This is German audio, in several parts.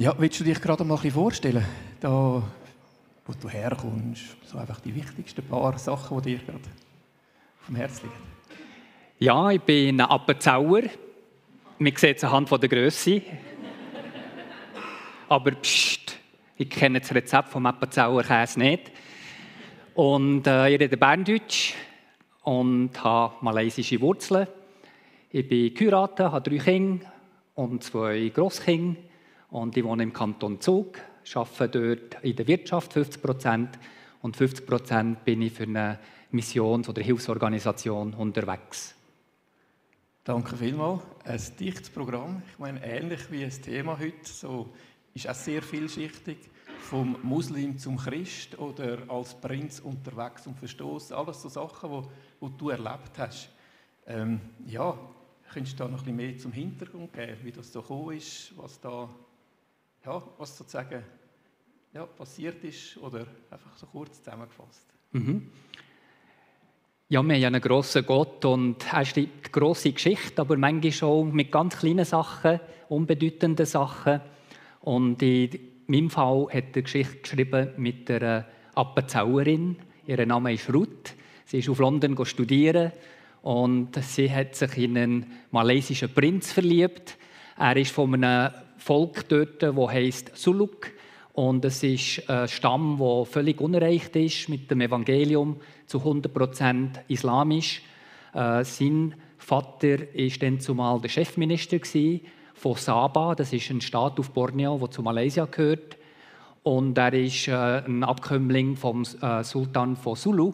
Ja, willst du dich gerade mal ein bisschen vorstellen, da, wo du herkommst, so einfach die wichtigsten paar Sachen, die dir gerade vom Herzen liegen? Ja, ich bin ein Appenzauer. Man sieht es anhand der Größe. Aber pst, ich kenne das Rezept vom Appenzauer Käse nicht. Und äh, ich rede Berndeutsch und habe malaysische Wurzeln. Ich bin geheiratet, habe drei Kinder und zwei Grosskinder. Und ich wohne im Kanton Zug, arbeite dort in der Wirtschaft 50 Prozent und 50 Prozent bin ich für eine Missions- oder Hilfsorganisation unterwegs. Danke vielmals. Ein dichtes Programm. Ich meine, ähnlich wie das Thema heute, so ist auch sehr vielschichtig. Vom Muslim zum Christ oder als Prinz unterwegs und verstoßen. Alles so Sachen, die, die du erlebt hast. Ähm, ja, könntest du da noch ein bisschen mehr zum Hintergrund geben, wie das so gekommen ist, was da ja, was sozusagen ja, passiert ist oder einfach so kurz zusammengefasst. Mhm. Ja, wir haben einen grossen Gott und er schreibt grosse Geschichte, aber manchmal auch mit ganz kleinen Sachen, unbedeutenden Sachen. Und in meinem Fall hat er Geschichte geschrieben mit einer Appenzauerin. Ihr Name ist Ruth. Sie ist auf London studieren und sie hat sich in einen malaysischen Prinz verliebt. Er ist von einem Volk dort, das heißt Suluk. Und es ist ein Stamm, der völlig unerreicht ist mit dem Evangelium, zu 100% islamisch. Äh, sein Vater war dann zumal der Chefminister von Sabah, das ist ein Staat auf Borneo, der zu Malaysia gehört. Und er ist äh, ein Abkömmling vom äh, Sultan von Sulu.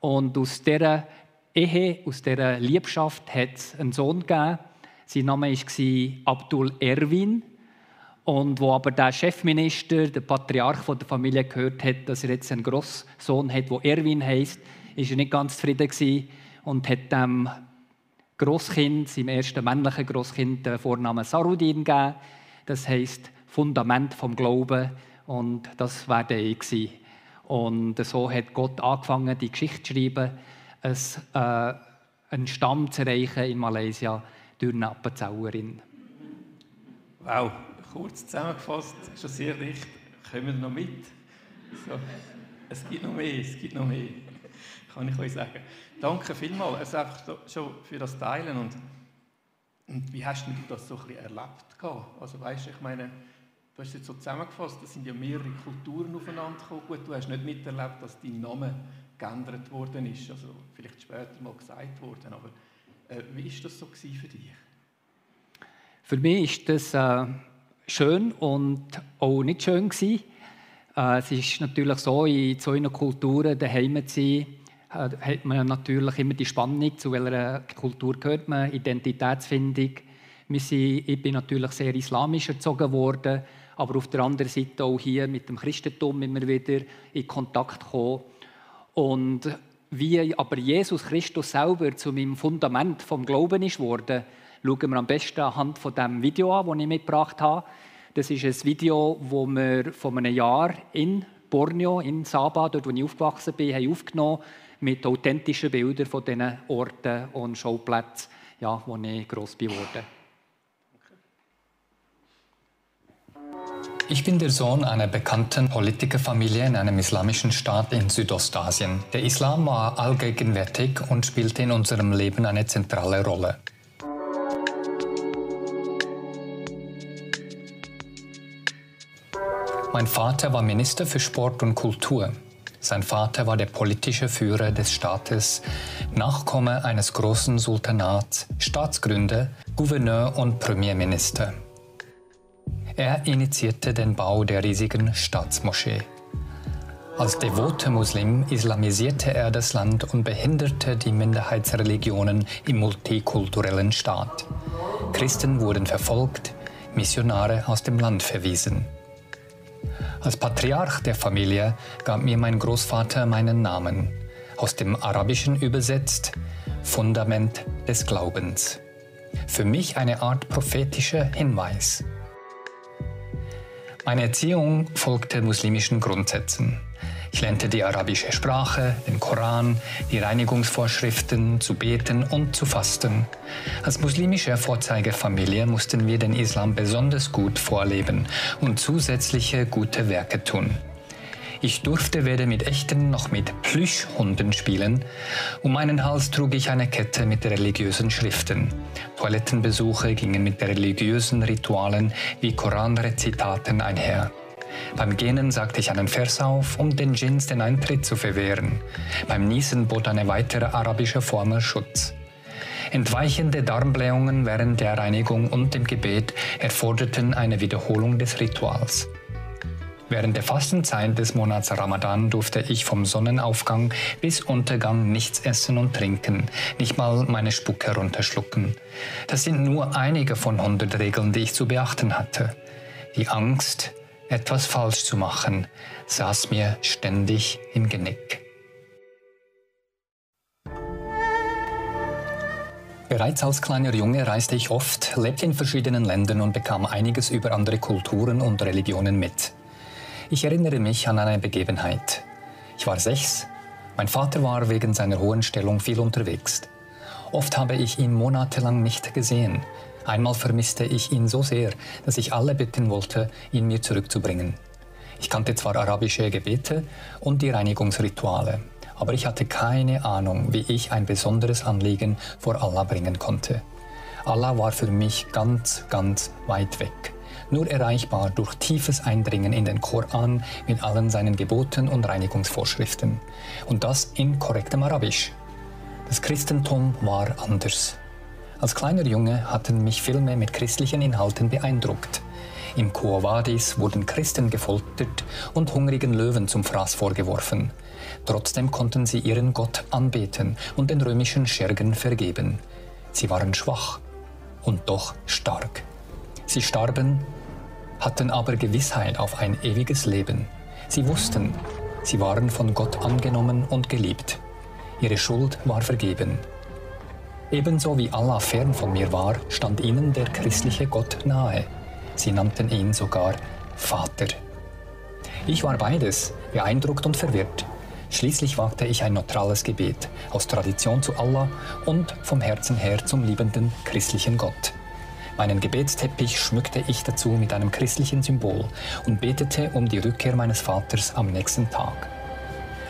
Und aus dieser Ehe, aus dieser Liebschaft hat es einen Sohn gegeben, sein Name war Abdul Erwin. Und wo aber der Chefminister, der Patriarch der Familie gehört hat, dass er jetzt einen Großsohn hat, der Erwin heißt, ist er nicht ganz zufrieden gewesen und hat dem Großkind, seinem ersten männlichen Großkind, den Vornamen Sarudin gegeben. Das heißt Fundament vom Glauben und das war der ich Und so hat Gott angefangen, die Geschichte zu schreiben, äh, einen Stamm zu erreichen in Malaysia durch eine Appenzauerin. Wow, kurz zusammengefasst, schon sehr dicht. Kommen wir noch mit? So, es gibt noch mehr, es gibt noch mehr, kann ich euch sagen. Danke vielmals, also einfach schon für das Teilen. Und, und wie hast du das so ein erlebt? Also weißt, ich meine, du hast es jetzt so zusammengefasst, da sind ja mehrere Kulturen aufeinander gekommen. Gut, du hast nicht miterlebt, dass dein Name geändert worden ist, also vielleicht später mal gesagt worden, aber wie war das so für dich? Für mich ist das äh, schön und auch nicht schön. Äh, es ist natürlich so, in so einer Kultur daheim zu sein, äh, hat man natürlich immer die Spannung, zu welcher Kultur gehört man, Identitätsfindung. Wir sind, ich bin natürlich sehr islamisch erzogen worden, aber auf der anderen Seite auch hier mit dem Christentum immer wieder in Kontakt gekommen. Und wie aber Jesus Christus selber zu meinem Fundament vom Glauben ist worden, schauen wir am besten anhand von dem Video an, das ich mitgebracht habe. Das ist ein Video, das wir vor einem Jahr in Borneo, in Sabah, dort wo ich aufgewachsen bin, haben aufgenommen mit authentischen Bildern von diesen Orten und Schauplätzen, ja, wo ich gross geworden Ich bin der Sohn einer bekannten Politikerfamilie in einem islamischen Staat in Südostasien. Der Islam war allgegenwärtig und spielte in unserem Leben eine zentrale Rolle. Mein Vater war Minister für Sport und Kultur. Sein Vater war der politische Führer des Staates, Nachkomme eines großen Sultanats, Staatsgründer, Gouverneur und Premierminister. Er initiierte den Bau der riesigen Staatsmoschee. Als devoter Muslim islamisierte er das Land und behinderte die Minderheitsreligionen im multikulturellen Staat. Christen wurden verfolgt, Missionare aus dem Land verwiesen. Als Patriarch der Familie gab mir mein Großvater meinen Namen, aus dem Arabischen übersetzt Fundament des Glaubens. Für mich eine Art prophetischer Hinweis. Meine Erziehung folgte muslimischen Grundsätzen. Ich lernte die arabische Sprache, den Koran, die Reinigungsvorschriften, zu beten und zu fasten. Als muslimische Vorzeigefamilie mussten wir den Islam besonders gut vorleben und zusätzliche gute Werke tun. Ich durfte weder mit echten noch mit Plüschhunden spielen. Um meinen Hals trug ich eine Kette mit religiösen Schriften. Toilettenbesuche gingen mit religiösen Ritualen wie Koranrezitaten einher. Beim Gähnen sagte ich einen Vers auf, um den Djinns den Eintritt zu verwehren. Beim Niesen bot eine weitere arabische Formel Schutz. Entweichende Darmblähungen während der Reinigung und dem Gebet erforderten eine Wiederholung des Rituals. Während der Fastenzeit des Monats Ramadan durfte ich vom Sonnenaufgang bis Untergang nichts essen und trinken, nicht mal meine Spucke runterschlucken. Das sind nur einige von hundert Regeln, die ich zu beachten hatte. Die Angst, etwas falsch zu machen, saß mir ständig im Genick. Bereits als kleiner Junge reiste ich oft, lebte in verschiedenen Ländern und bekam einiges über andere Kulturen und Religionen mit. Ich erinnere mich an eine Begebenheit. Ich war sechs. Mein Vater war wegen seiner hohen Stellung viel unterwegs. Oft habe ich ihn monatelang nicht gesehen. Einmal vermisste ich ihn so sehr, dass ich alle bitten wollte, ihn mir zurückzubringen. Ich kannte zwar arabische Gebete und die Reinigungsrituale, aber ich hatte keine Ahnung, wie ich ein besonderes Anliegen vor Allah bringen konnte. Allah war für mich ganz, ganz weit weg nur erreichbar durch tiefes Eindringen in den Koran mit allen seinen Geboten und Reinigungsvorschriften. Und das in korrektem Arabisch. Das Christentum war anders. Als kleiner Junge hatten mich Filme mit christlichen Inhalten beeindruckt. Im Kuawadis wurden Christen gefoltert und hungrigen Löwen zum Fraß vorgeworfen. Trotzdem konnten sie ihren Gott anbeten und den römischen Schergen vergeben. Sie waren schwach und doch stark. Sie starben hatten aber Gewissheit auf ein ewiges Leben. Sie wussten, sie waren von Gott angenommen und geliebt. Ihre Schuld war vergeben. Ebenso wie Allah fern von mir war, stand ihnen der christliche Gott nahe. Sie nannten ihn sogar Vater. Ich war beides, beeindruckt und verwirrt. Schließlich wagte ich ein neutrales Gebet, aus Tradition zu Allah und vom Herzen her zum liebenden christlichen Gott. Meinen Gebetsteppich schmückte ich dazu mit einem christlichen Symbol und betete um die Rückkehr meines Vaters am nächsten Tag.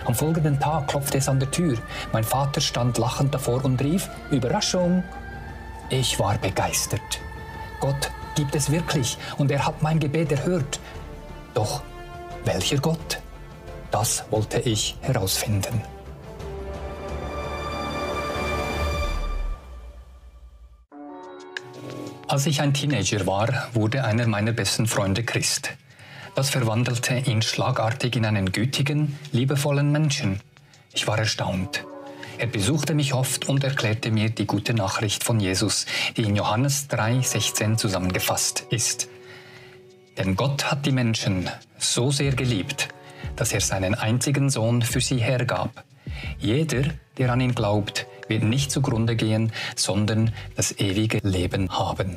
Am folgenden Tag klopfte es an der Tür. Mein Vater stand lachend davor und rief, Überraschung! Ich war begeistert. Gott gibt es wirklich und er hat mein Gebet erhört. Doch welcher Gott? Das wollte ich herausfinden. Als ich ein Teenager war, wurde einer meiner besten Freunde Christ. Das verwandelte ihn schlagartig in einen gütigen, liebevollen Menschen. Ich war erstaunt. Er besuchte mich oft und erklärte mir die gute Nachricht von Jesus, die in Johannes 3,16 zusammengefasst ist. Denn Gott hat die Menschen so sehr geliebt, dass er seinen einzigen Sohn für sie hergab. Jeder, der an ihn glaubt, wird nicht zugrunde gehen, sondern das ewige Leben haben.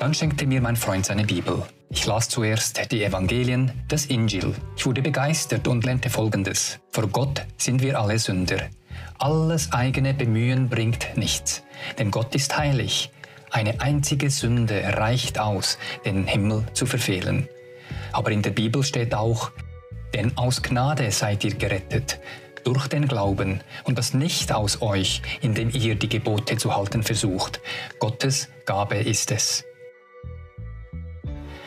Dann schenkte mir mein Freund seine Bibel. Ich las zuerst die Evangelien, das Injil. Ich wurde begeistert und lernte Folgendes. Vor Gott sind wir alle Sünder. Alles eigene Bemühen bringt nichts, denn Gott ist heilig. Eine einzige Sünde reicht aus, den Himmel zu verfehlen. Aber in der Bibel steht auch, denn aus Gnade seid ihr gerettet, durch den Glauben und das nicht aus euch, indem ihr die Gebote zu halten versucht. Gottes Gabe ist es.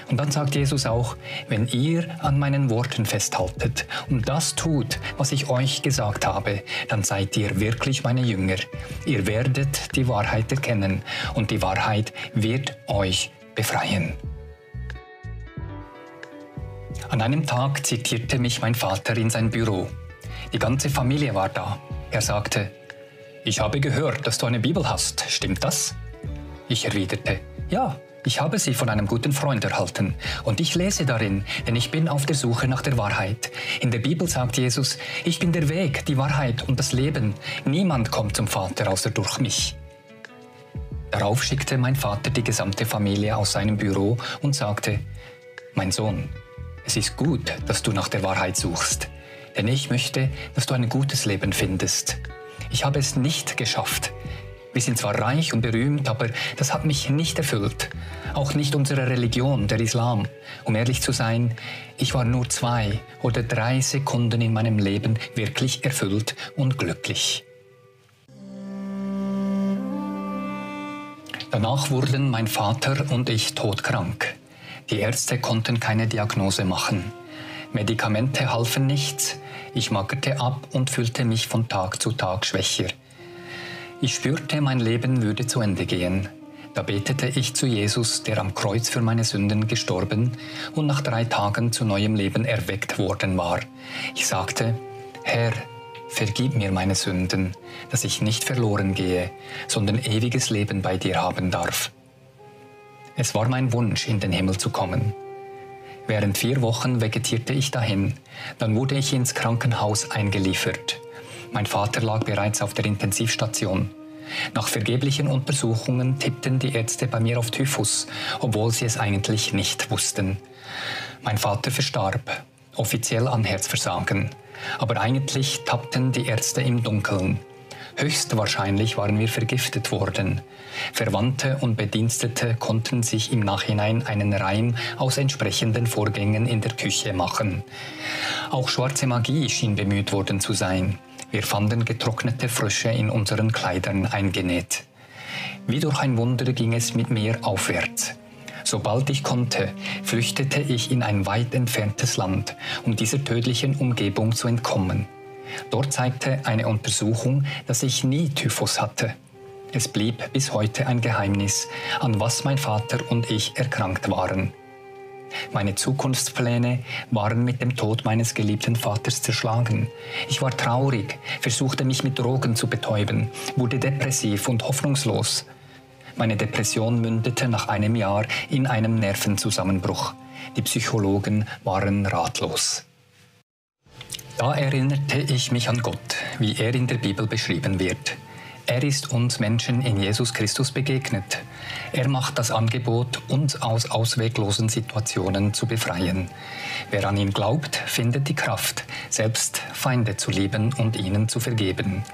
Und dann sagt Jesus auch, wenn ihr an meinen Worten festhaltet und das tut, was ich euch gesagt habe, dann seid ihr wirklich meine Jünger. Ihr werdet die Wahrheit erkennen und die Wahrheit wird euch befreien. An einem Tag zitierte mich mein Vater in sein Büro. Die ganze Familie war da. Er sagte, ich habe gehört, dass du eine Bibel hast. Stimmt das? Ich erwiderte, ja, ich habe sie von einem guten Freund erhalten und ich lese darin, denn ich bin auf der Suche nach der Wahrheit. In der Bibel sagt Jesus, ich bin der Weg, die Wahrheit und das Leben. Niemand kommt zum Vater außer durch mich. Darauf schickte mein Vater die gesamte Familie aus seinem Büro und sagte, mein Sohn, Es ist gut, dass du nach der Wahrheit suchst, denn ich möchte, dass du ein gutes Leben findest. Ich habe es nicht geschafft. Wir sind zwar reich und berühmt, aber das hat mich nicht erfüllt. Auch nicht unsere Religion, der Islam. Um ehrlich zu sein, ich war nur zwei oder drei Sekunden in meinem Leben wirklich erfüllt und glücklich. Danach wurden mein Vater und ich todkrank. Die Ärzte konnten keine Diagnose machen. Medikamente halfen nichts. Ich magerte ab und fühlte mich von Tag zu Tag schwächer. Ich spürte, mein Leben würde zu Ende gehen. Da betete ich zu Jesus, der am Kreuz für meine Sünden gestorben und nach drei Tagen zu neuem Leben erweckt worden war. Ich sagte, Herr, Vergib mir meine Sünden, dass ich nicht verloren gehe, sondern ewiges Leben bei dir haben darf. Es war mein Wunsch, in den Himmel zu kommen. Während vier Wochen vegetierte ich dahin, dann wurde ich ins Krankenhaus eingeliefert. Mein Vater lag bereits auf der Intensivstation. Nach vergeblichen Untersuchungen tippten die Ärzte bei mir auf Typhus, obwohl sie es eigentlich nicht wussten. Mein Vater verstarb, offiziell an Herzversagen aber eigentlich tappten die Ärzte im Dunkeln. Höchstwahrscheinlich waren wir vergiftet worden. Verwandte und Bedienstete konnten sich im Nachhinein einen Reim aus entsprechenden Vorgängen in der Küche machen. Auch schwarze Magie schien bemüht worden zu sein. Wir fanden getrocknete Frösche in unseren Kleidern eingenäht. Wie durch ein Wunder ging es mit mir aufwärts. Sobald ich konnte, flüchtete ich in ein weit entferntes Land, um dieser tödlichen Umgebung zu entkommen. Dort zeigte eine Untersuchung, dass ich nie Typhus hatte. Es blieb bis heute ein Geheimnis, an was mein Vater und ich erkrankt waren. Meine Zukunftspläne waren mit dem Tod meines geliebten Vaters zerschlagen. Ich war traurig, versuchte mich mit Drogen zu betäuben, wurde depressiv und hoffnungslos. Meine Depression mündete nach einem Jahr in einem Nervenzusammenbruch. Die Psychologen waren ratlos. Da erinnerte ich mich an Gott, wie er in der Bibel beschrieben wird. Er ist uns Menschen in Jesus Christus begegnet. Er macht das Angebot, uns aus ausweglosen Situationen zu befreien. Wer an ihn glaubt, findet die Kraft, selbst Feinde zu lieben und ihnen zu vergeben.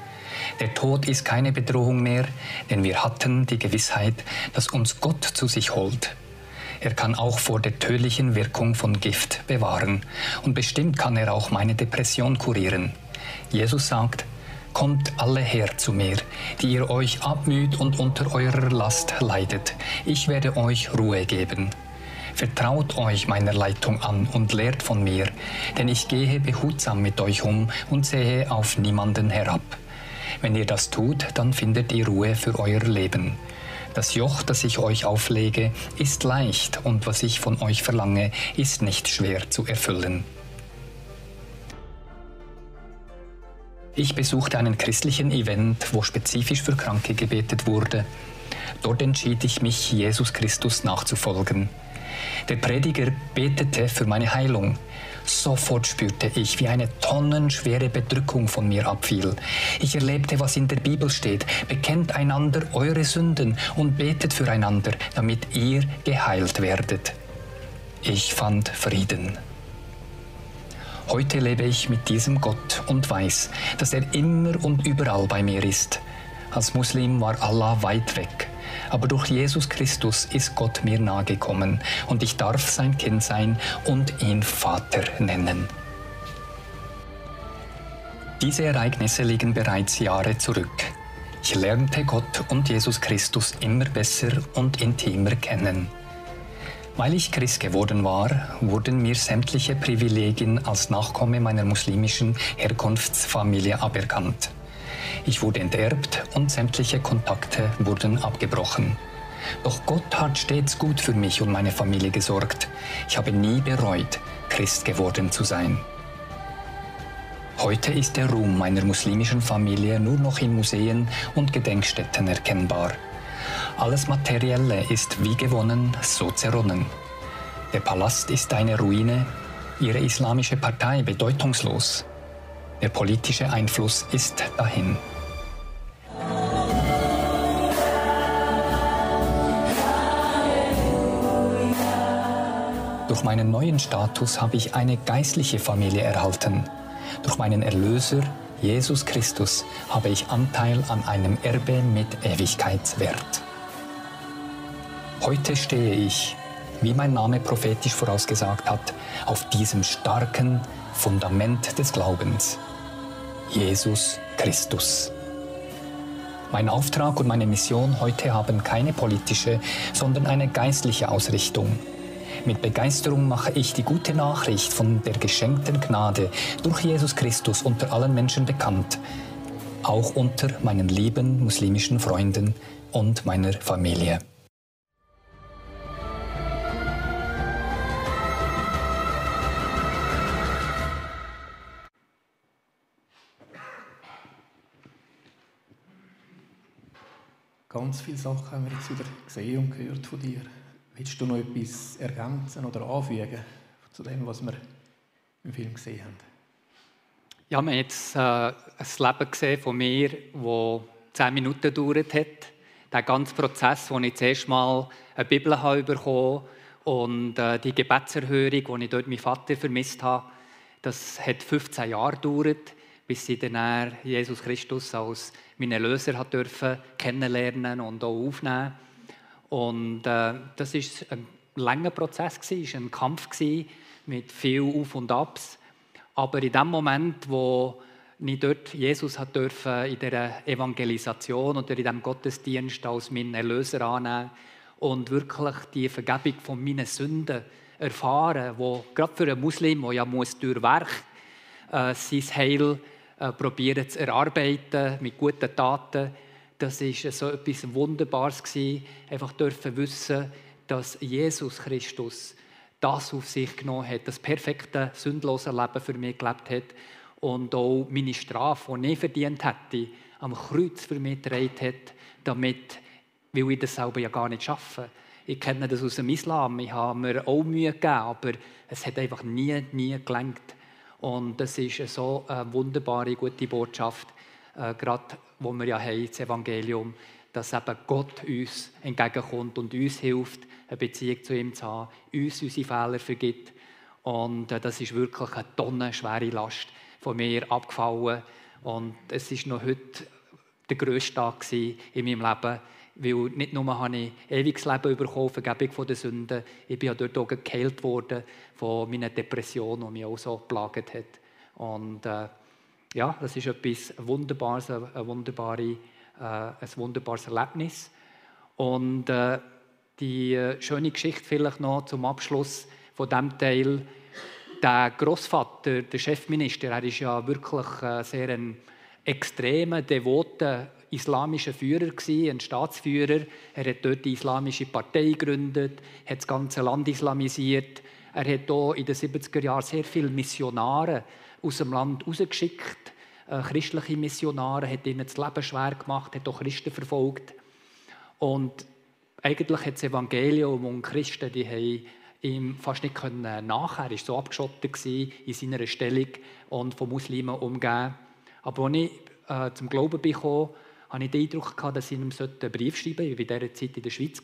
Der Tod ist keine Bedrohung mehr, denn wir hatten die Gewissheit, dass uns Gott zu sich holt. Er kann auch vor der tödlichen Wirkung von Gift bewahren und bestimmt kann er auch meine Depression kurieren. Jesus sagt, Kommt alle her zu mir, die ihr euch abmüht und unter eurer Last leidet. Ich werde euch Ruhe geben. Vertraut euch meiner Leitung an und lehrt von mir, denn ich gehe behutsam mit euch um und sehe auf niemanden herab. Wenn ihr das tut, dann findet ihr Ruhe für euer Leben. Das Joch, das ich euch auflege, ist leicht und was ich von euch verlange, ist nicht schwer zu erfüllen. Ich besuchte einen christlichen Event, wo spezifisch für Kranke gebetet wurde. Dort entschied ich mich, Jesus Christus nachzufolgen. Der Prediger betete für meine Heilung. Sofort spürte ich, wie eine tonnenschwere Bedrückung von mir abfiel. Ich erlebte, was in der Bibel steht. Bekennt einander eure Sünden und betet füreinander, damit ihr geheilt werdet. Ich fand Frieden. Heute lebe ich mit diesem Gott und weiß, dass er immer und überall bei mir ist. Als Muslim war Allah weit weg aber durch Jesus Christus ist Gott mir nahegekommen und ich darf sein Kind sein und ihn Vater nennen. Diese Ereignisse liegen bereits Jahre zurück. Ich lernte Gott und Jesus Christus immer besser und intimer kennen. Weil ich Christ geworden war, wurden mir sämtliche Privilegien als Nachkomme meiner muslimischen Herkunftsfamilie aberkannt. Ich wurde enterbt und sämtliche Kontakte wurden abgebrochen. Doch Gott hat stets gut für mich und meine Familie gesorgt. Ich habe nie bereut, Christ geworden zu sein. Heute ist der Ruhm meiner muslimischen Familie nur noch in Museen und Gedenkstätten erkennbar. Alles Materielle ist wie gewonnen, so zerronnen. Der Palast ist eine Ruine, ihre islamische Partei bedeutungslos. Der politische Einfluss ist dahin. Durch meinen neuen Status habe ich eine geistliche Familie erhalten. Durch meinen Erlöser, Jesus Christus, habe ich Anteil an einem Erbe mit Ewigkeitswert. Heute stehe ich, wie mein Name prophetisch vorausgesagt hat, auf diesem starken Fundament des Glaubens. Jesus Christus. Mein Auftrag und meine Mission heute haben keine politische, sondern eine geistliche Ausrichtung. Mit Begeisterung mache ich die gute Nachricht von der geschenkten Gnade durch Jesus Christus unter allen Menschen bekannt, auch unter meinen lieben muslimischen Freunden und meiner Familie. Ganz viele Sachen haben wir jetzt wieder gesehen und gehört von dir. Willst du noch etwas ergänzen oder anfügen zu dem, was wir im Film gesehen haben? Ja, wir haben jetzt äh, ein Leben gesehen von mir, das zehn Minuten gedauert hat. Der ganze Prozess, wo ich zuerst mal eine Bibel habe bekommen und äh, die Gebetserhörung, wo ich dort meinen Vater vermisst habe, das hat 15 Jahre gedauert, bis ich dann Jesus Christus als meinen Löser hat dürfen kennenlernen und auch aufnehmen. Und äh, das ist ein langer Prozess gewesen, ein Kampf gewesen, mit viel Auf und Abs. Aber in dem Moment, wo ich dort Jesus hat dürfen in der Evangelisation oder in dem Gottesdienst als meinen Erlöser annehmen und wirklich die Vergebung von meinen Sünden erfahren, wo gerade für einen Muslim, der ja muss durch Werk äh, sein Heil äh, probieren zu erarbeiten mit guten Taten. Das ist so etwas Wunderbares gewesen. Einfach dürfen wissen, dass Jesus Christus das auf sich genommen hat, das perfekte, sündlose Leben für mich gelebt hat und auch meine Strafe, die ich verdient hätte, am Kreuz für mich getragen hat, damit, weil ich das selber ja gar nicht schaffe. Ich kenne das aus dem Islam, ich habe mir auch Mühe gegeben, aber es hat einfach nie, nie gelangt. Und das ist so eine wunderbare, gute Botschaft, äh, gerade wo wir ja haben, das Evangelium, dass eben Gott uns entgegenkommt und uns hilft, eine Beziehung zu ihm zu haben, uns unsere Fehler vergibt. Und äh, das ist wirklich eine tonnenschwere Last von mir abgefallen. Und es ist noch heute der grösste Tag in meinem Leben, weil nicht nur habe ich ewiges Leben bekommen, Vergebung von den Sünden, ich bin dort auch geheilt worden von meiner Depression, die mich auch so geplagt hat. Und äh, ja, das ist etwas Wunderbares, ein, wunderbare, äh, ein wunderbares Erlebnis. Und äh, die äh, schöne Geschichte vielleicht noch zum Abschluss von diesem Teil. Der Großvater, der Chefminister, er ist ja wirklich äh, sehr ein extremer, devoter islamischer Führer, ein Staatsführer. Er hat dort die islamische Partei gegründet, hat das ganze Land islamisiert. Er hat hier in den 70er Jahren sehr viele Missionare aus dem Land rausgeschickt, äh, christliche Missionare, hat ihnen das Leben schwer gemacht, hat auch Christen verfolgt. Und eigentlich hat das Evangelium und Christen, die haben ihm fast nicht können nachher. Er war so abgeschottet in seiner Stellung und von Muslimen umgeben. Aber als ich äh, zum Glauben bekam, hatte ich den Eindruck, dass ich ihm einen Brief schreiben sollte. Ich war in dieser Zeit in der Schweiz.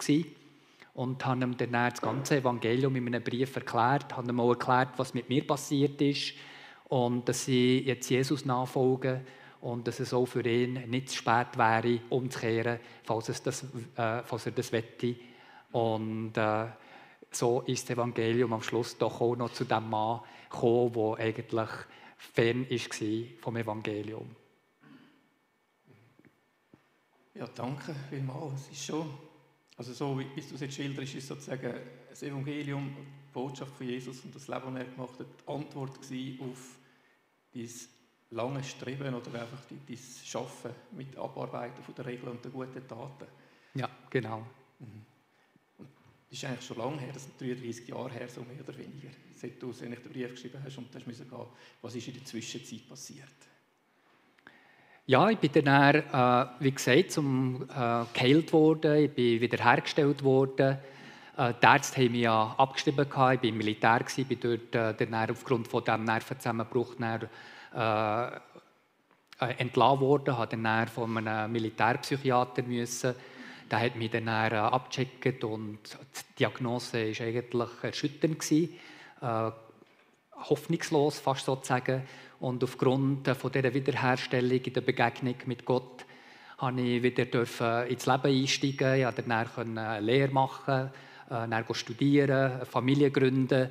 Und habe ihm dann das ganze Evangelium in einem Brief erklärt, habe ihm auch erklärt, was mit mir passiert ist und dass ich jetzt Jesus nachfolge und dass es auch für ihn nicht zu spät wäre, umzukehren, falls, es das, äh, falls er das wette. Und äh, so ist das Evangelium am Schluss doch auch noch zu dem Mann gekommen, der eigentlich fern war vom Evangelium. Ja, danke vielmals. Es ist schon, also so wie du es jetzt schilderst, ist sozusagen das Evangelium, die Botschaft von Jesus und das Leben, das er gemacht hat, die Antwort auf dieses lange Streben oder einfach dieses Schaffen mit Abarbeiten von der Regeln und der guten Taten. Ja, genau. Mhm. Und das ist eigentlich schon lange her, das sind 33 Jahre her, so mehr oder weniger, seit du den Brief geschrieben hast und hast müssen gehen, was ist in der Zwischenzeit passiert? Ja, ich bin dann, äh, wie gesagt, zum äh, geheilt worden, ich bin wiederhergestellt worden. Äh, die Ärzte haben mich ja abgeschrieben, ich war im Militär, bin dort äh, dann aufgrund von diesem Nervenzusammenbruch dann, äh, äh, entlassen worden, habe dann von einem Militärpsychiater müssen der hat mich dann abgecheckt und die Diagnose war eigentlich erschütternd. Äh, hoffnungslos, fast sozusagen. Und aufgrund dieser Wiederherstellung in der Begegnung mit Gott durfte ich wieder ins Leben einsteigen. Ich konnte dann eine Lehre machen, äh, dann studieren, Familie gründen.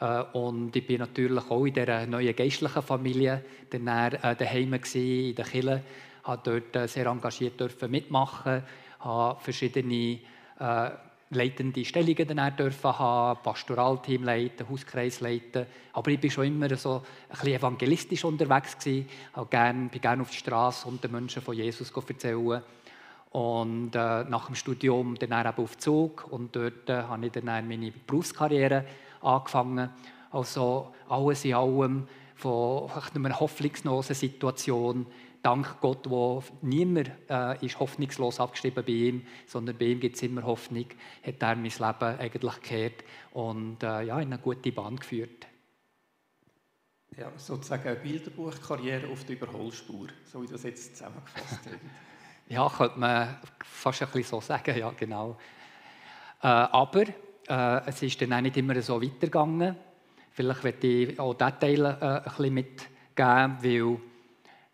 Äh, und ich bin natürlich auch in dieser neuen geistlichen Familie dann äh, daheim in der Kirche, habe dort sehr engagiert mitmachen, habe verschiedene leitende Stellungen dann dürfen haben, Pastoralteam leiten, Hauskreis leiten. Aber ich war schon immer so ein bisschen evangelistisch unterwegs. Ich gern, bin gerne auf die Straße und den Menschen von Jesus erzählen. Und äh, nach dem Studium dann eben auf Zug und dort äh, habe ich dann meine Berufskarriere angefangen. Also alles in allem von einer hoffnungslosen Situation dank Gott, wo niemand äh, ist hoffnungslos abgeschrieben bei ihm, sondern bei ihm gibt es immer Hoffnung, hat er mein Leben eigentlich gekehrt und äh, ja, in eine gute Bahn geführt. Ja, sozusagen eine Bilderbuchkarriere auf der Überholspur, so wie das jetzt zusammengefasst haben. ja, könnte man fast ein bisschen so sagen, ja, genau. Äh, aber äh, es ist dann auch nicht immer so weitergegangen. Vielleicht werde ich auch diese Teile äh, ein bisschen mitgeben, weil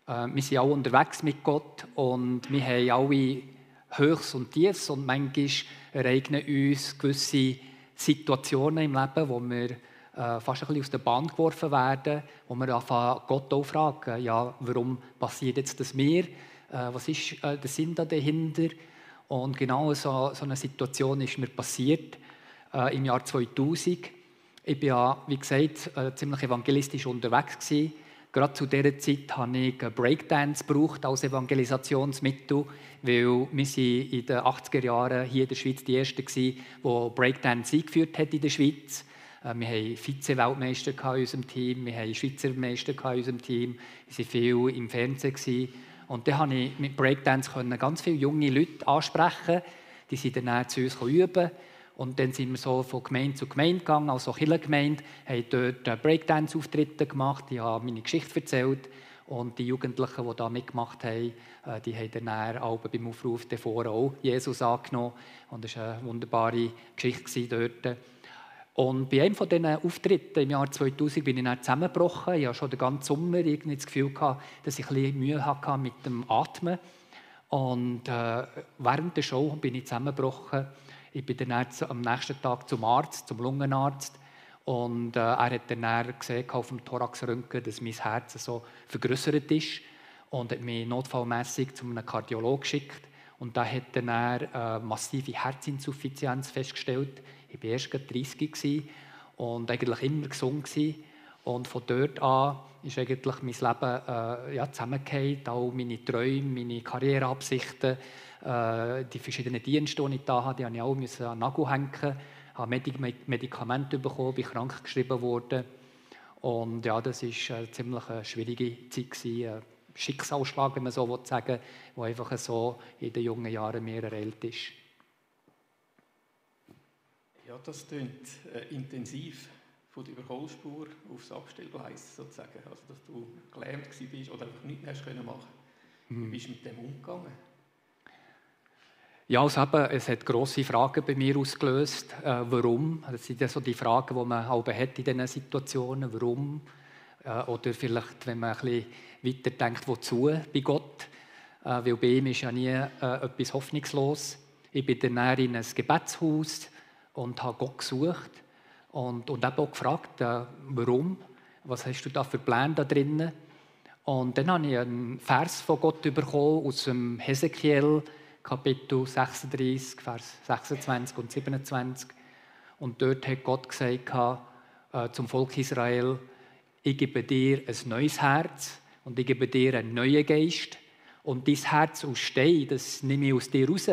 wir sind alle unterwegs mit Gott und wir haben alle Höchst und Tiefs und manchmal ereignen uns gewisse Situationen im Leben, wo wir äh, fast ein bisschen aus der Bahn geworfen werden, wo wir anfangen, Gott auch fragen, ja, warum passiert jetzt das mir? Äh, was ist der Sinn dahinter? Und genau so, so eine Situation ist mir passiert im Jahr 2000. Ich war ja, wie gesagt, ziemlich evangelistisch unterwegs gewesen Gerade zu dieser Zeit habe ich Breakdance gebraucht als Evangelisationsmittel, weil wir sind in den 80er Jahren hier in der Schweiz die Ersten die Breakdance eingeführt hat in der Schweiz. Äh, wir hatten Vize-Weltmeister in unserem Team, wir hatten Schweizer Meister in unserem Team, wir waren viel im Fernsehen. Und dann konnte ich mit Breakdance ganz viele junge Leute ansprechen, die sind dann zu uns üben und dann sind wir so von Gemeinde zu Gemeinde gegangen, also Kirchengemeinde, haben dort Breakdance-Auftritte gemacht, ich habe meine Geschichte erzählt und die Jugendlichen, die da mitgemacht haben, äh, die haben dann auch beim Aufruf davor auch Jesus angenommen und das war eine wunderbare Geschichte dort. Und bei einem von diesen Auftritten im Jahr 2000 bin ich dann zusammengebrochen. Ich hatte schon den ganzen Sommer irgendwie das Gefühl, gehabt, dass ich ein bisschen Mühe hatte mit dem Atmen. Und äh, während der Show bin ich zusammengebrochen ich bin dann am nächsten Tag zum Arzt, zum Lungenarzt. Und äh, er hat dann gesehen auf dem Thoraxröntgen, dass mein Herz so vergrößert ist und hat mich notfallmäßig zu einem Kardiologen geschickt. Und da hat dann äh, massive Herzinsuffizienz festgestellt. Ich war erst 30 und eigentlich immer gesund. Gewesen. Und von dort an ist eigentlich mein Leben äh, ja, zusammengefallen, auch meine Träume, meine Karriereabsichten. Äh, die verschiedenen Dienste, die ich da hatte, die musste ich auch müssen an den Nagel hängen. Ich habe Medikamente bekommen, bin krank geschrieben worden. Und ja, das war eine ziemlich schwierige Zeit. Ein Schicksalsschlag, wenn man so sagen will, der einfach so in den jungen Jahren mehr erhält ist. Ja, das klingt äh, intensiv von der Überholspur aufs Abstellgleis sozusagen. Also, dass du gelähmt warst oder einfach nichts mehr machen konntest. Wie mhm. bist du mit dem umgegangen? Ja, also eben, es hat grosse Fragen bei mir ausgelöst. Äh, warum? Das sind ja so die Fragen, die man halb hat in diesen Situationen. Warum? Äh, oder vielleicht, wenn man ein bisschen weiter denkt, wozu bei Gott? Äh, weil bei ihm ist ja nie äh, etwas hoffnungslos. Ich bin dann in ein Gebetshaus und habe Gott gesucht und, und eben auch gefragt, äh, warum? Was hast du da für Pläne da drinnen? Und dann habe ich einen Vers von Gott bekommen aus dem Hesekiel Kapitel 36, Vers 26 und 27. Und dort hat Gott gesagt äh, zum Volk Israel, ich gebe dir ein neues Herz und ich gebe dir einen neuen Geist. Und dein Herz aus Stein, das nehme ich aus dir raus.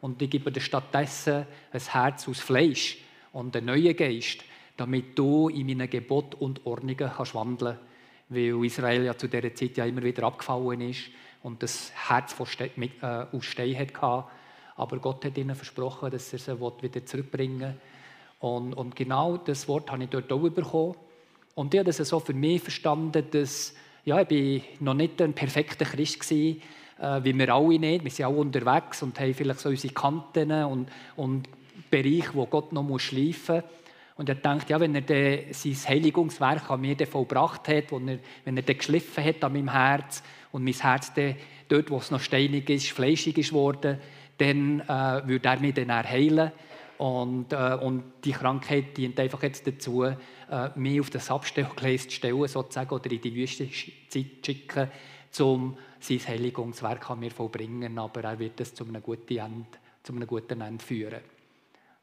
Und ich gebe dir stattdessen ein Herz aus Fleisch und einen neuen Geist, damit du in meinen Gebot und Ordnungen kannst wandeln kannst. Weil Israel ja zu dieser Zeit ja immer wieder abgefallen ist und das Herz von Ste mit, äh, aus Stein hatte. Aber Gott hat ihnen versprochen, dass er sie wieder zurückbringen will. Und, und, genau das Wort habe ich dort auch bekommen. Und ich habe das so für mich verstanden, dass ja, ich bin noch nicht ein perfekter Christ war. äh, wie wir alle nicht. Wir sind alle unterwegs und haben vielleicht so unsere Kanten und, und Bereiche, wo Gott noch schleifen muss. Und er denkt, ja, wenn er sein Heiligungswerk an mir vollbracht hat, wenn er, wenn er geschliffen hat an meinem Herz und mein Herz dann dort, wo es noch steinig ist, fleischig ist worden, dann äh, würde er mich dann heilen. Und, äh, und die Krankheit dient einfach jetzt dazu, äh, mich auf das Abstellgleis zu stellen, sozusagen, oder in die Wüste zu schicken, um sein Heiligungswerk an mir vollbringen. Aber er wird es zu einem guten Ende, zu einem guten Ende führen.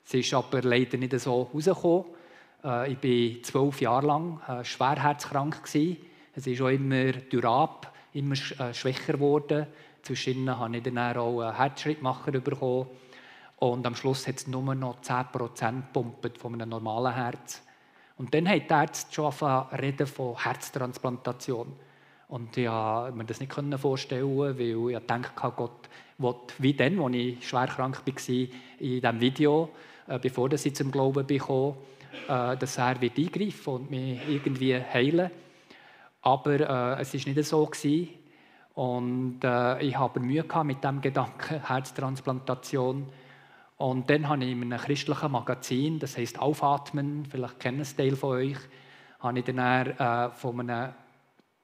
Es ist aber leider nicht so herausgekommen. Äh, ich war zwölf Jahre lang äh, schwerherzkrank. Es ist auch immer durch immer äh, schwächer geworden. Zwischen habe ich dann auch einen Herzschrittmacher bekommen. Und am Schluss hat es nur noch 10% pumpt von einem normalen Herz. Und dann hat der Arzt schon reden von Herztransplantation. Und ich konnte mir das nicht vorstellen, weil ich dachte, Gott will, wie dann, als ich schwer krank war, in diesem Video, äh, bevor ich zum Glauben bekam, äh, dass er wird eingreifen und mich irgendwie heilen Aber äh, es war nicht so. Gewesen. Und äh, ich habe Mühe mit dem Gedanken Herztransplantation. Und dann habe ich in einem christlichen Magazin, das heißt Aufatmen, vielleicht kennen es Teil von euch, habe ich dann äh, von einem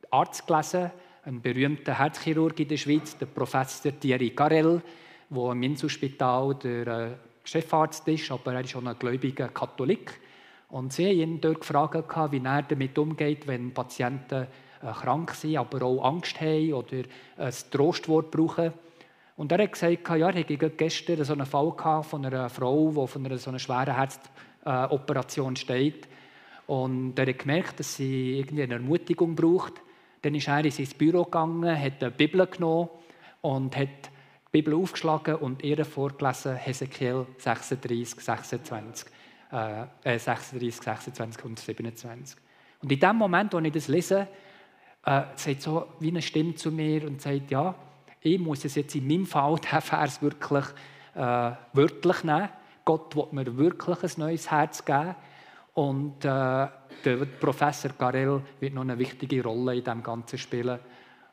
Arzt gelesen, einem berühmten Herzchirurg in der Schweiz, der Professor Thierry Carrel, der im Inselspital der äh, Chefarzt ist, aber er ist auch ein gläubiger Katholik. Und sie haben ihn dort gefragt, wie er damit umgeht, wenn Patienten äh, krank sind, aber auch Angst haben oder ein Trostwort brauchen. Und er hat gesagt, ja, er hatte gestern so einen Fall von einer Frau, die von einer so einer schweren Herzoperation steht. Und er hat gemerkt, dass sie irgendwie eine Ermutigung braucht. Dann ist er in sein Büro gegangen, hat eine Bibel genommen und hat die Bibel aufgeschlagen und ihr vorgelesen, Hesekiel 36, 26, äh, 36, 26 und 27. Und in dem Moment, wo ich das lese, äh, sagt so wie eine Stimme zu mir und sagt, ja, ich muss es jetzt in meinem Fall, diesen Vers wirklich äh, wörtlich nehmen. Gott will mir wirklich ein neues Herz geben. Und äh, der Professor Garel wird noch eine wichtige Rolle in dem Ganzen spielen.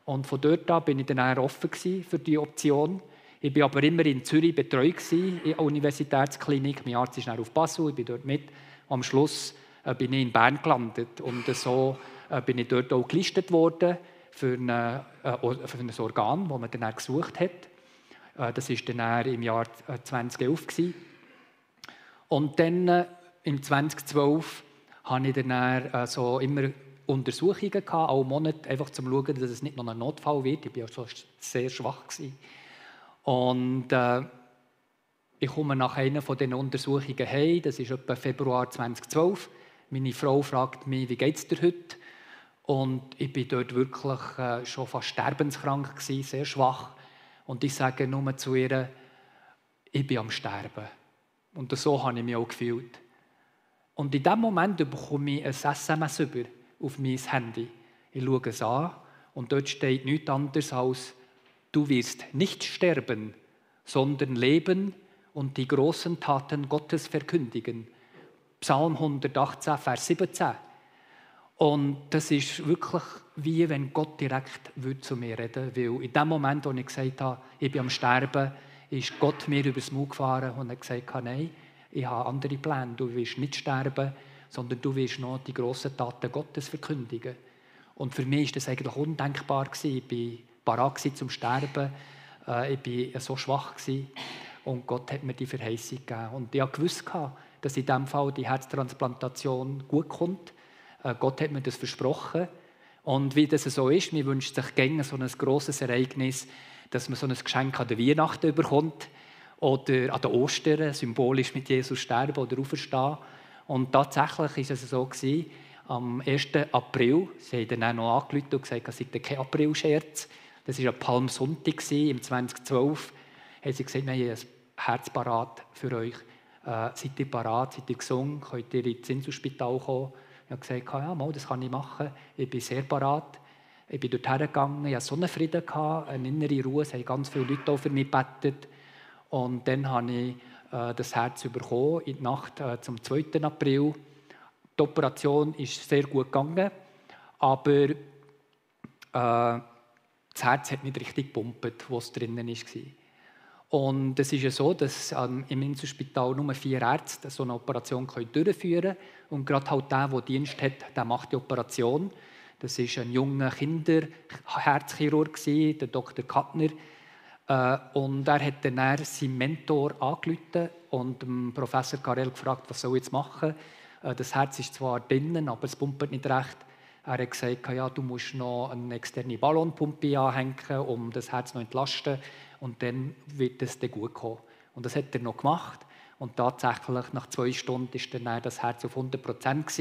Und von dort an bin ich dann offen für die Option. Ich war aber immer in Zürich betreut in der Universitätsklinik. Mein Arzt ist auf Basel, ich bin dort mit. Am Schluss äh, bin ich in Bern gelandet und so äh, bin ich dort auch gelistet worden für, eine, äh, für ein Organ, das man dann gesucht hat. Äh, das war dann im Jahr 2011. Äh, Und dann im 2012 hatte ich dann so immer Untersuchungen gehabt, auch Monate, einfach zum schauen, dass es nicht noch ein Notfall wird. Ich war ja so sehr schwach. Gewesen. Und äh, ich komme nach einer von diesen Untersuchungen heim, das ist etwa Februar 2012. Meine Frau fragt mich, wie geht es dir heute? Und ich bin dort wirklich äh, schon fast sterbenskrank gewesen, sehr schwach. Und ich sage nur zu ihr, ich bin am Sterben. Und so habe ich mich auch gefühlt. Und in dem Moment bekomme ich ein SMS über auf mein Handy. Ich schaue es an und dort steht nichts anderes als, du wirst nicht sterben, sondern leben und die großen Taten Gottes verkündigen. Psalm 118, Vers 17. Und das ist wirklich wie wenn Gott direkt zu mir reden würde. Weil in dem Moment, wo ich gesagt habe, ich bin am Sterben, ist Gott mir übers Maul gefahren und hat gesagt, nein, ich habe andere Pläne. Du wirst nicht sterben, sondern du wirst noch die grossen Taten Gottes verkündigen. Und für mich war das eigentlich undenkbar. Ich war parat zum Sterben. Äh, ich war so schwach. Und Gott hat mir die Verheißung gegeben. Und ich wusste, dass in diesem Fall die Herztransplantation gut kommt äh, Gott hat mir das versprochen. Und wie das so ist, mir wünscht sich gerne so ein grosses Ereignis, dass man so ein Geschenk an der Weihnachten bekommt oder an der Ostern, symbolisch mit Jesus sterben oder auferstehen. Und tatsächlich war es so gewesen, am 1. April, sie haben dann auch noch angerufen und gesagt, es sei kein April-Scherz. Das war ein Palmsonntag im 2012. Haben sie gesagt, wir haben ein Herz parat für euch. Äh, seid ihr parat, seid ihr gesungen, könnt ihr ins Inselspital kommen? Ich habe gesagt, ja, mal, das kann ich machen. Ich bin sehr parat. Ich bin dorthin gegangen, ich hatte so einen Frieden, eine innere Ruhe. Es haben ganz viele Leute auch für mich gebetet. Und dann habe ich äh, das Herz bekommen, in der Nacht äh, zum 2. April. Die Operation ist sehr gut gegangen, aber äh, das Herz hat nicht richtig gepumpt, wo es drinnen war. Und es ist ja so, dass ähm, im Inselspital nur vier Ärzte so eine Operation können durchführen können. Und gerade halt der, der Dienst hat, der macht die Operation. Das ist ein junger Kinderherzchirurg, der Dr. Kattner. Äh, und er hat dann seinen Mentor angerufen und dem Professor Karel gefragt, was soll ich jetzt machen. Äh, das Herz ist zwar drinnen, aber es pumpt nicht recht. Er hat gesagt, ja, du musst noch eine externe Ballonpumpe anhängen, um das Herz noch entlasten. Und dann wird es dann gut kommen. Und das hat er noch gemacht. Und tatsächlich, nach zwei Stunden war dann das Herz auf 100 Prozent.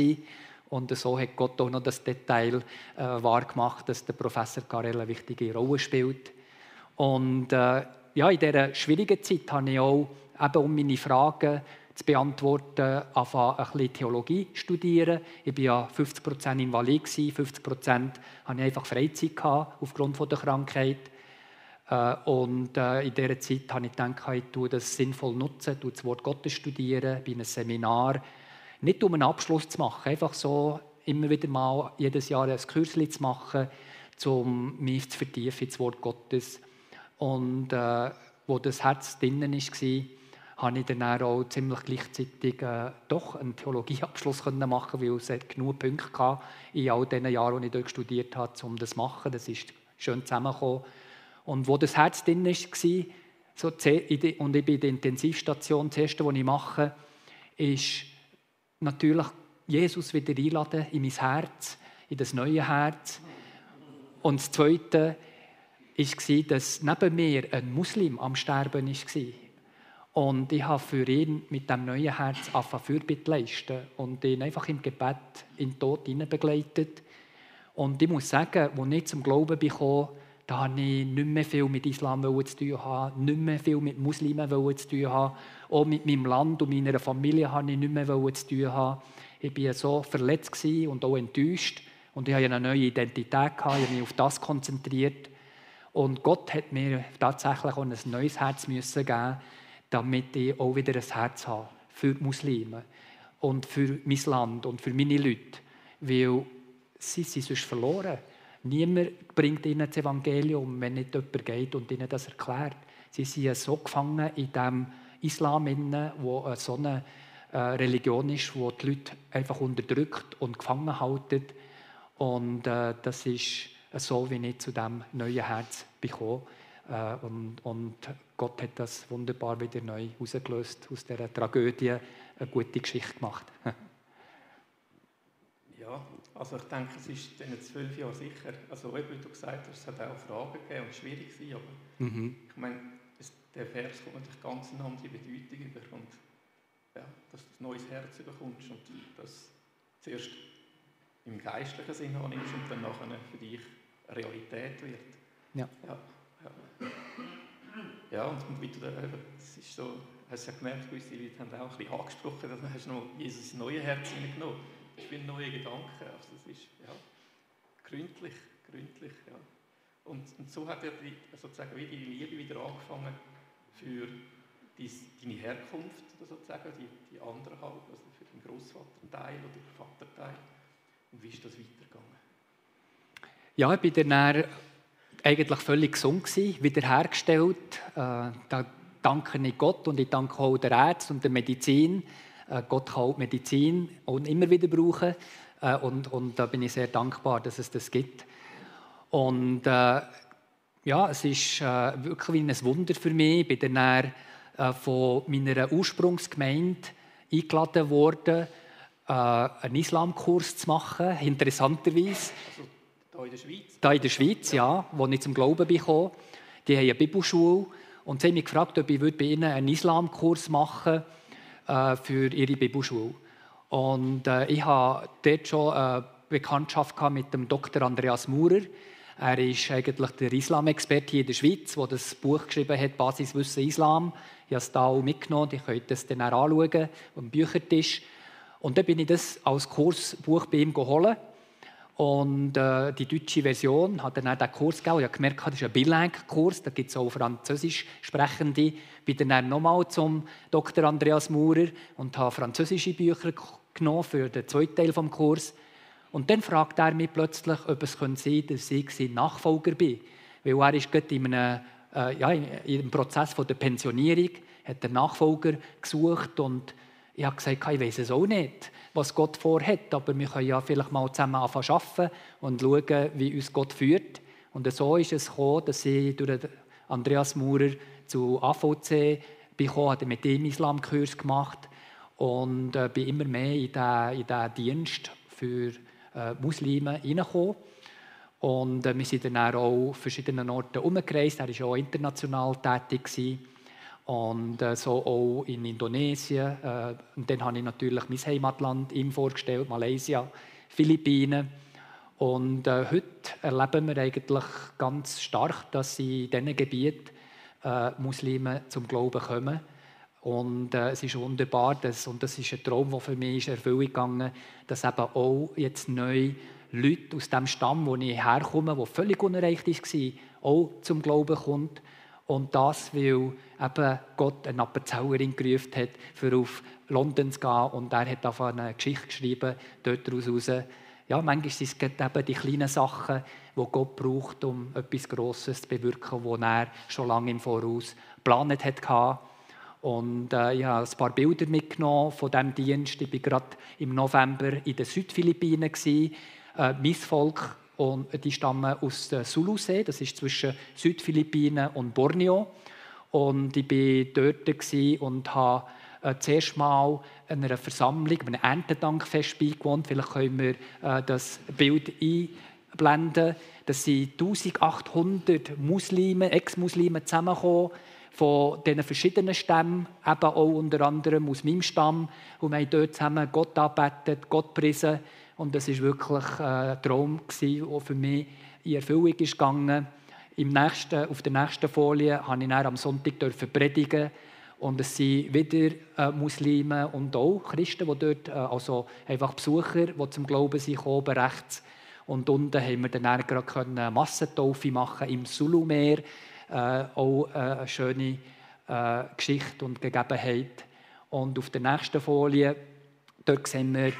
Und so hat Gott auch noch das Detail äh, wahrgemacht, dass der Professor Karel eine wichtige Rolle spielt. Und äh, ja, in dieser schwierigen Zeit habe ich auch, eben um meine Fragen zu beantworten, angefangen, ein bisschen Theologie zu studieren. Ich war ja 50 Prozent invalid, 50 Prozent hatte ich einfach Freizeit aufgrund der Krankheit. Äh, und äh, in dieser Zeit habe ich gedacht, ich tue das sinnvoll nutzen, das Wort Gottes studieren, bei einem Seminar. Nicht um einen Abschluss zu machen, einfach so immer wieder mal jedes Jahr ein Kürzchen zu machen, um mich zu vertiefen ins Wort Gottes. Und äh, wo das Herz drinnen war, habe ich dann auch ziemlich gleichzeitig äh, doch einen Theologieabschluss können machen weil es genug Punkte hatte in all den Jahren, die ich dort studiert habe, um das zu machen. Das ist schön zusammengekommen. Und wo das Herz drin war, so, und ich bin in der Intensivstation, das Erste, was ich mache, ist natürlich Jesus wieder einladen in mein Herz, in das neue Herz. Und das Zweite war, dass neben mir ein Muslim am Sterben war. Und ich habe für ihn mit dem neuen Herz angefangen, Fürbitte leisten und ihn einfach im Gebet in den Tod begleitet. Und ich muss sagen, als ich zum Glauben bekam, da habe ich nicht mehr viel mit Islam zu tun haben, nicht mehr viel mit Muslimen zu tun haben. Auch mit meinem Land und meiner Familie habe ich nicht mehr zu tun haben. Ich war so verletzt und auch enttäuscht. Und ich hatte eine neue Identität, ich habe mich auf das konzentriert. Und Gott hat mir tatsächlich auch ein neues Herz müssen geben damit ich auch wieder ein Herz habe für die Muslime und für mein Land und für meine Leute. Weil sie sind sonst verloren. Niemand bringt ihnen das Evangelium, wenn nicht jemand geht und ihnen das erklärt. Sie sind so gefangen in dem Islam, wo so eine äh, Religion ist, wo die Leute einfach unterdrückt und gefangen halten. Und äh, das ist so, wie ich zu dem neuen Herz bekomme. Äh, und, und, Gott hat das wunderbar wieder neu herausgelöst, aus dieser Tragödie eine gute Geschichte gemacht. ja, also ich denke, es ist in den zwölf Jahren sicher, also wie du gesagt hast, es hat auch Fragen gegeben und schwierig gewesen, aber mhm. ich meine, der Vers kommt natürlich ganz eine andere Bedeutung über und ja, dass du ein neues Herz bekommst und das zuerst im geistlichen Sinn annimmst und dann nachher für dich Realität wird. Ja. ja. Ja, ja und du da, es ist so, hast du ja gemerkt, gewisse Leute haben auch ein bisschen angesprochen, dass hast du noch Jesus neue Herz hineingenommen. Das ist wie ein neuer Gedanke. Also das ist ja, gründlich, gründlich. Ja. Und, und so hat er die, sozusagen wie die Liebe wieder angefangen für deine Herkunft, sozusagen, die, die andere halt, also für den Großvaterteil oder den Vaterteil. Und wie ist das weitergegangen? Ja, ich bin dann eigentlich völlig gesund gewesen, wiederhergestellt. Äh, da danke ich Gott und ich danke auch der Ärzte und der Medizin. Äh, Gott kann auch Medizin auch immer wieder brauchen. Äh, und, und da bin ich sehr dankbar, dass es das gibt. Und ja, es ist wirklich ein Wunder für mich. Ich bin dann von meiner Ursprungsgemeinde eingeladen worden, einen Islamkurs zu machen, interessanterweise. Hier in der Schweiz? Hier in der Schweiz, ja, wo ich zum Glauben bin. Die haben eine Bibelschule und sie haben mich gefragt, ob ich bei ihnen einen Islamkurs machen äh, für ihre Bibelschule. Und äh, ich hatte dort schon eine Bekanntschaft mit dem Dr. Andreas Maurer. Er ist eigentlich der Islamexperte hier in der Schweiz, der das Buch geschrieben hat, Basiswissen Islam. Ich habe es da auch mitgenommen, ihr könnt es dann auch anschauen, am Büchertisch. Und dann bin ich das als Kursbuch bei ihm geholt. Und äh, die deutsche Version hat dann auch den Kurs gegeben. Ich habe gemerkt, das ist ein Bilingue-Kurs, da gibt es auch Französisch sprechende. Bin dann nochmal zum Dr. Andreas Maurer und habe französische Bücher genommen für den zweiten Teil des Kurs. Und dann fragt er mich plötzlich, ob es sein könnte, dass ich sein Nachfolger bin. weil er ist gerade in einem, äh, ja, im Prozess von der Pensionierung, hat den Nachfolger gesucht und ich habe gesagt, ich weiß es auch nicht, was Gott vorhat, aber wir können ja vielleicht mal zusammen anfangen arbeiten und schauen, wie uns Gott führt. Und so ist es gekommen, dass ich durch Andreas Maurer zu AVC bekommen, habe mit ihm Islamkurs gemacht und äh, bin immer mehr in diesen, Dienst für äh, Muslime hineingekommen. Und äh, wir sind dann auch verschiedenen Orten umgereist. Er war auch international tätig. Gewesen. Und äh, so auch in Indonesien. Äh, und dann habe ich natürlich mein Heimatland ihm vorgestellt, Malaysia, Philippinen. Und äh, heute erleben wir eigentlich ganz stark, dass in diesen Gebieten äh, Muslime zum Glauben kommen. Und äh, es ist wunderbar, dass, und das ist ein Traum, der für mich Erfüllung gegangen dass eben auch jetzt neu Leute aus dem Stamm, wo ich herkomme, der völlig unerreicht war, auch zum Glauben kommt. Und das, weil eben Gott eine Appenzellerin gerufen hat, für auf London zu gehen. Und er hat einfach eine Geschichte geschrieben, dort daraus Ja, manchmal sind es eben die kleinen Sachen, die Gott braucht, um etwas Grosses zu bewirken, das er schon lange im Voraus geplant hat. Und äh, ich habe ein paar Bilder mitgenommen von diesem Dienst. Ich war gerade im November in den Südphilippinen. Äh, mein Volk und die stammen aus der Sulusee, das ist zwischen Südphilippinen und Borneo. Und ich war dort und habe äh, zuerst mal einer Versammlung, einem Erntedankfest beigewohnt. Vielleicht können wir äh, das Bild einblenden. Das sind 1800 Muslime, Ex-Muslime zusammengekommen von diesen verschiedenen Stämmen, eben auch unter anderem aus meinem Stamm. Und wir haben dort zusammen Gott angebetet, Gott gepriesen. Und das war wirklich äh, ein Traum, der für mich in Erfüllung ist gegangen. Im nächsten, auf der nächsten Folie durfte ich am Sonntag predigen. Und es sind wieder äh, Muslime und auch Christen, die dort, äh, also einfach Besucher, die zum Glauben sind, kommen, rechts. Und unten haben wir dann gerade Massentaufe machen im Sulumeer. Äh, auch eine schöne äh, Geschichte und Gegebenheit. Und auf der nächsten Folie, dort sehen wir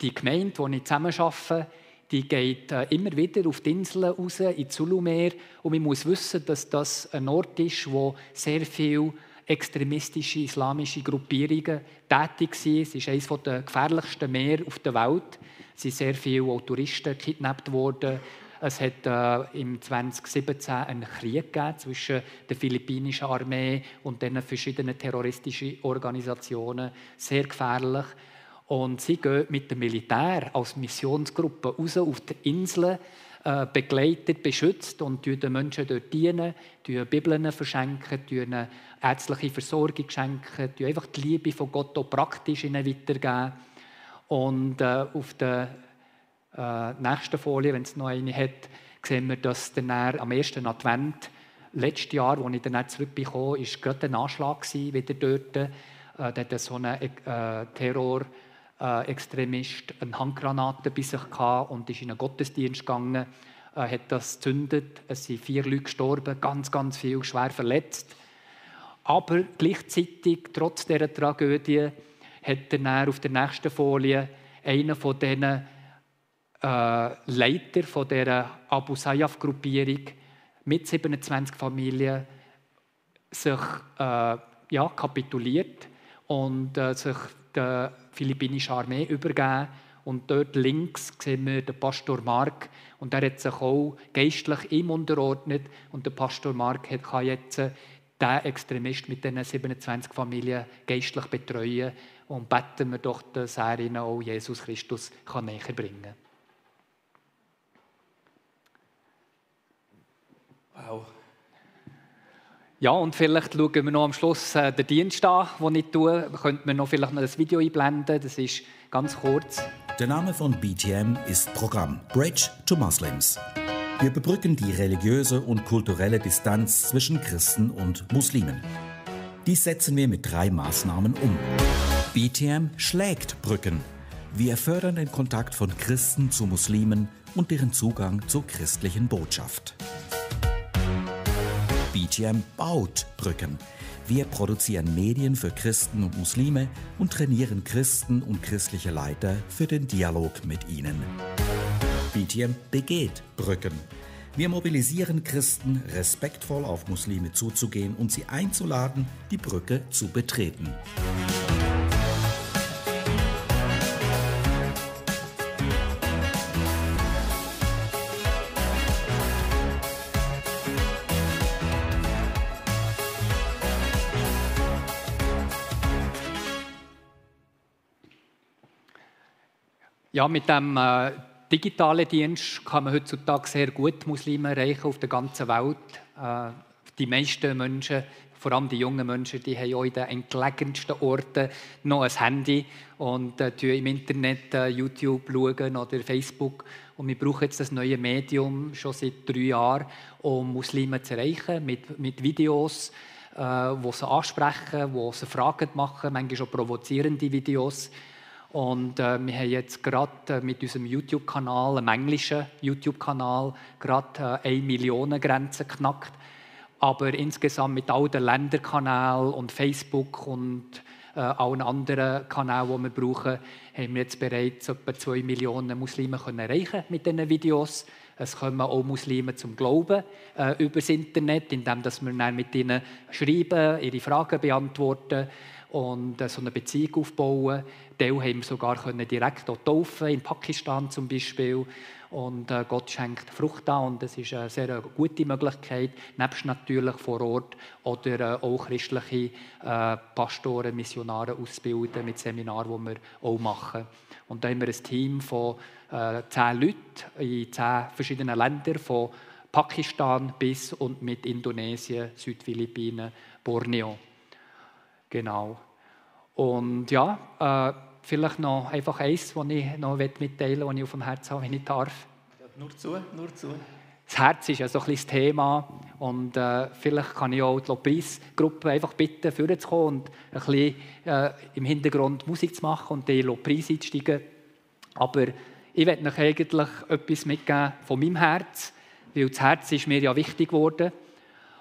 die Gemeinde, wo ich zusammen arbeite, die geht äh, immer wieder auf die Inseln raus, in Zulumeer. Und man muss wissen, dass das ein Ort ist, wo sehr viele extremistische islamische Gruppierungen tätig sind. Es ist eines der gefährlichsten Meere auf der Welt. Es sind sehr viele Touristen gekidnappt worden. Es hat äh, im 2017 einen Krieg gegeben zwischen der philippinischen Armee und den verschiedenen terroristischen Organisationen. Sehr gefährlich. Und sie gehen mit dem Militär als Missionsgruppe raus auf die Inseln, äh, begleitet, beschützt und den Menschen dort dienen, Bibeln verschenken, ärztliche Versorgung schenken, einfach die Liebe von Gott auch praktisch ihnen weitergeben. Und äh, auf der äh, nächsten Folie, wenn es noch eine hat, sehen wir, dass dann am ersten Advent letztes Jahr, als ich dann zurückbekommen ist gerade ein Anschlag wieder dort. Äh, hatte so ein äh, Terror äh, Extremist eine Handgranate bei sich gehabt und ist in einen Gottesdienst gegangen, äh, hat das gezündet. Es sind vier Leute gestorben, ganz, ganz viel schwer verletzt. Aber gleichzeitig, trotz dieser Tragödie, hat er auf der nächsten Folie einer von diesen äh, Leiter von der Abu Sayyaf-Gruppierung mit 27 Familien sich äh, ja, kapituliert und äh, sich der philippinischen Armee übergeben. Und dort links sehen wir den Pastor Mark. Und der hat sich auch geistlich ihm unterordnet. Und der Pastor Mark kann jetzt diesen Extremist mit diesen 27 Familien geistlich betreuen. Und beten wir doch, dass er ihnen auch Jesus Christus kann näher bringen kann. Wow. Ja, und vielleicht schauen wir noch am Schluss äh, den Dienst an, den ich tue. Könnten wir noch vielleicht noch das Video einblenden? Das ist ganz kurz. Der Name von BTM ist Programm Bridge to Muslims. Wir bebrücken die religiöse und kulturelle Distanz zwischen Christen und Muslimen. Dies setzen wir mit drei Maßnahmen um. BTM schlägt Brücken. Wir fördern den Kontakt von Christen zu Muslimen und deren Zugang zur christlichen Botschaft. BGM baut Brücken. Wir produzieren Medien für Christen und Muslime und trainieren Christen und christliche Leiter für den Dialog mit ihnen. BTM begeht Brücken. Wir mobilisieren Christen, respektvoll auf Muslime zuzugehen und sie einzuladen, die Brücke zu betreten. Ja, mit dem äh, digitalen Dienst kann man heutzutage sehr gut Muslime erreichen auf der ganzen Welt. Äh, die meisten Menschen, vor allem die jungen Menschen, die haben auch in den entlegensten Orten noch ein Handy und äh, im Internet äh, YouTube schauen oder Facebook. Und wir brauchen jetzt das neue Medium schon seit drei Jahren, um Muslime zu erreichen mit, mit Videos, äh, wo sie ansprechen, wo sie Fragen machen, manchmal schon provozierende Videos. Und äh, wir haben jetzt gerade äh, mit unserem YouTube-Kanal, einem englischen YouTube-Kanal, gerade äh, eine Millionen Grenze geknackt. Aber insgesamt mit all den Länderkanälen und Facebook und äh, allen anderen Kanälen, die wir brauchen, haben wir jetzt bereits etwa zwei Millionen Muslime können erreichen mit diesen Videos. Es kommen auch Muslime zum Glauben äh, über das Internet, indem dass wir dann mit ihnen schreiben, ihre Fragen beantworten und äh, so eine Beziehung aufbauen. Teil haben wir sogar können direkt auch taufen, in Pakistan zum Beispiel. Und äh, Gott schenkt Frucht an und das ist eine sehr gute Möglichkeit, nebst natürlich vor Ort oder äh, auch christliche äh, Pastoren, Missionare ausbilden mit Seminaren, die wir auch machen. Und da haben wir ein Team von äh, zehn Leuten in zehn verschiedenen Ländern, von Pakistan bis und mit Indonesien, Südphilippinen, Borneo. Genau. Und ja, äh, vielleicht noch einfach eins, was ich noch mitteilen will, was ich auf dem Herzen habe, wenn ich darf. Ja, nur zu, nur zu. Das Herz ist ja so ein bisschen das Thema und äh, vielleicht kann ich auch die Lobpreisgruppe einfach bitten, vorzukommen und ein bisschen äh, im Hintergrund Musik zu machen und die Lobpreis einzusteigen. Aber ich werde euch eigentlich etwas mitgeben von meinem Herz, weil das Herz ist mir ja wichtig geworden.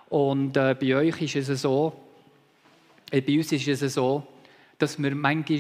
Und äh, bei euch ist es so, bei uns ist es so, dass wir manchmal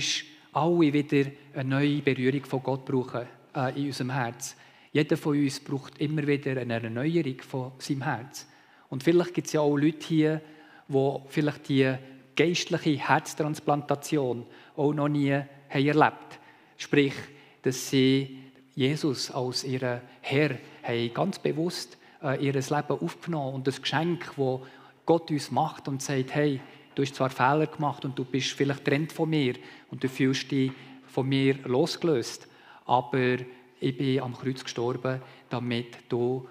alle wieder eine neue Berührung von Gott brauchen äh, in unserem Herz. Jeder von uns braucht immer wieder eine Erneuerung von seinem Herz. Und vielleicht gibt es ja auch Leute hier, die vielleicht die geistliche Herztransplantation auch noch nie haben erlebt Sprich, dass sie Jesus als ihren Herr haben ganz bewusst äh, ihr Leben aufgenommen und das Geschenk, das Gott uns macht und sagt, hey, du hast zwar Fehler gemacht und du bist vielleicht trennt von mir und du fühlst dich von mir losgelöst, aber ich bin am Kreuz gestorben, damit du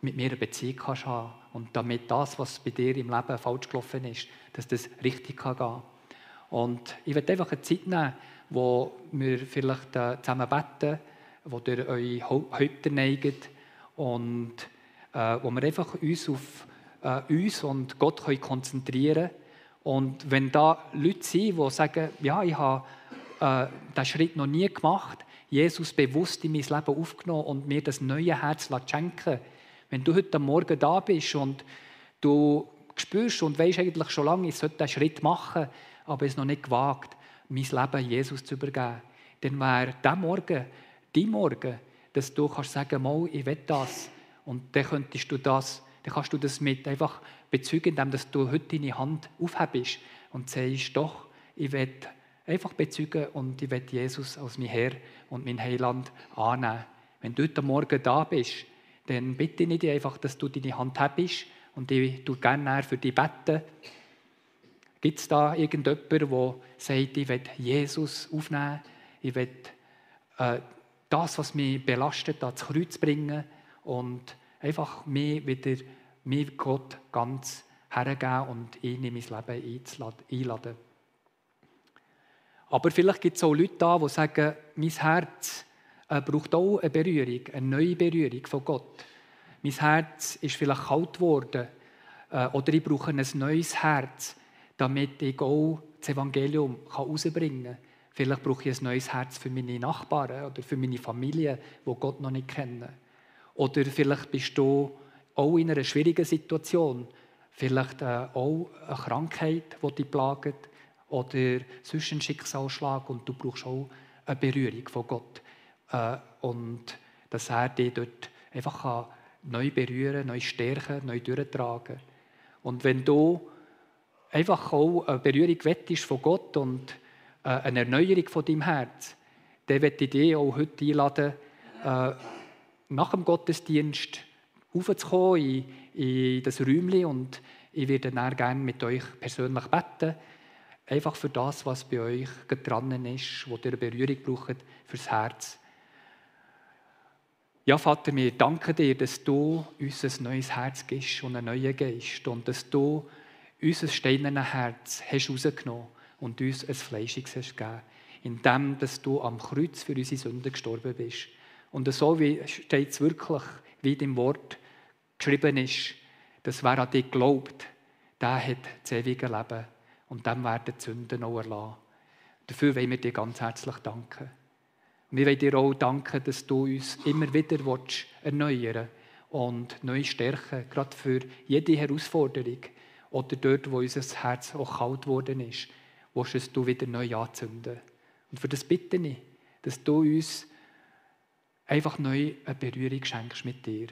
mit mir eine Beziehung kannst haben und damit das, was bei dir im Leben falsch gelaufen ist, dass das richtig kann gehen Und ich werde einfach eine Zeit nehmen, wo wir vielleicht äh, zusammen beten, wo ihr eure Häupter neigt und äh, wo wir einfach uns auf äh, uns und Gott konzentrieren können und wenn da Leute sind, die sagen, ja, ich habe äh, diesen Schritt noch nie gemacht, Jesus bewusst in mein Leben aufgenommen und mir das neue Herz schenken Wenn du heute Morgen da bist und du spürst und weißt eigentlich schon lange, ich sollte diesen Schritt machen, aber es noch nicht gewagt, mein Leben Jesus zu übergeben, dann wäre dieser Morgen dein Morgen, dass du kannst sagen, mal, ich will das. Und dann könntest du das, dann kannst du das mit einfach bezeugen, indem du heute deine Hand aufhebst und sagst, doch, ich will einfach bezeugen und ich will Jesus als mein Herr und mein Heiland annehmen. Wenn du heute Morgen da bist, dann bitte ich dich einfach, dass du deine Hand hebst und ich tue gerne für dich beten. Gibt es da irgendjemanden, der sagt, ich will Jesus aufnehmen, ich will äh, das, was mich belastet, ans Kreuz bringen und einfach mich wieder mir Gott ganz hergeben und ihn in mein Leben einladen. Aber vielleicht gibt es auch Leute da, die sagen, mein Herz äh, braucht auch eine Berührung, eine neue Berührung von Gott. Mein Herz ist vielleicht kalt geworden äh, oder ich brauche ein neues Herz, damit ich auch das Evangelium herausbringen kann. Vielleicht brauche ich ein neues Herz für meine Nachbarn oder für meine Familie, die Gott noch nicht kennen. Oder vielleicht bist du auch in einer schwierigen Situation, vielleicht äh, auch eine Krankheit, die dich plagt, oder sonst ein Schicksalsschlag und du brauchst auch eine Berührung von Gott. Äh, und dass er dich dort einfach neu berühren, neu stärken, neu durchtragen. Und wenn du einfach auch eine Berührung wettest von Gott und äh, eine Erneuerung von deinem Herz, dann möchte ich dich auch heute einladen, äh, nach dem Gottesdienst aufzukommen in, in das Räumchen und ich werde dann gerne mit euch persönlich beten. Einfach für das, was bei euch dran ist, wo ihr Berührung braucht fürs Herz. Ja, Vater, wir danken dir, dass du uns ein neues Herz gibst und einen neuen Geist und dass du unser steinernes Herz hast rausgenommen und uns ein fleischiges hast gegeben, indem dass du am Kreuz für unsere Sünden gestorben bist. Und so steht es wirklich, wie dem Wort geschrieben ist, dass wer an dich glaubt, der hat das ewige Leben und dem werden die Sünden auch erlassen. Dafür wollen wir dir ganz herzlich danken. Wir wollen dir auch danken, dass du uns immer wieder erneuern und neu stärken, gerade für jede Herausforderung oder dort, wo unser Herz auch kalt geworden ist, willst es du wieder neu anzünden. Und für das bitte ich, dass du uns einfach neu eine Berührung schenkst mit dir.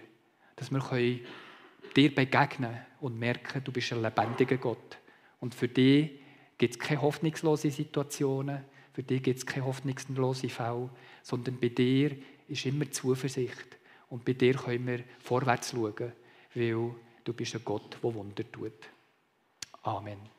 Dass wir können dir begegnen und merken, du bist ein lebendiger Gott. Und für dich gibt es keine hoffnungslose Situationen, für dich gibt es keine hoffnungslose Fälle, sondern bei dir ist immer Zuversicht. Und bei dir können wir vorwärts schauen, weil du bist ein Gott, der Wunder tut. Amen.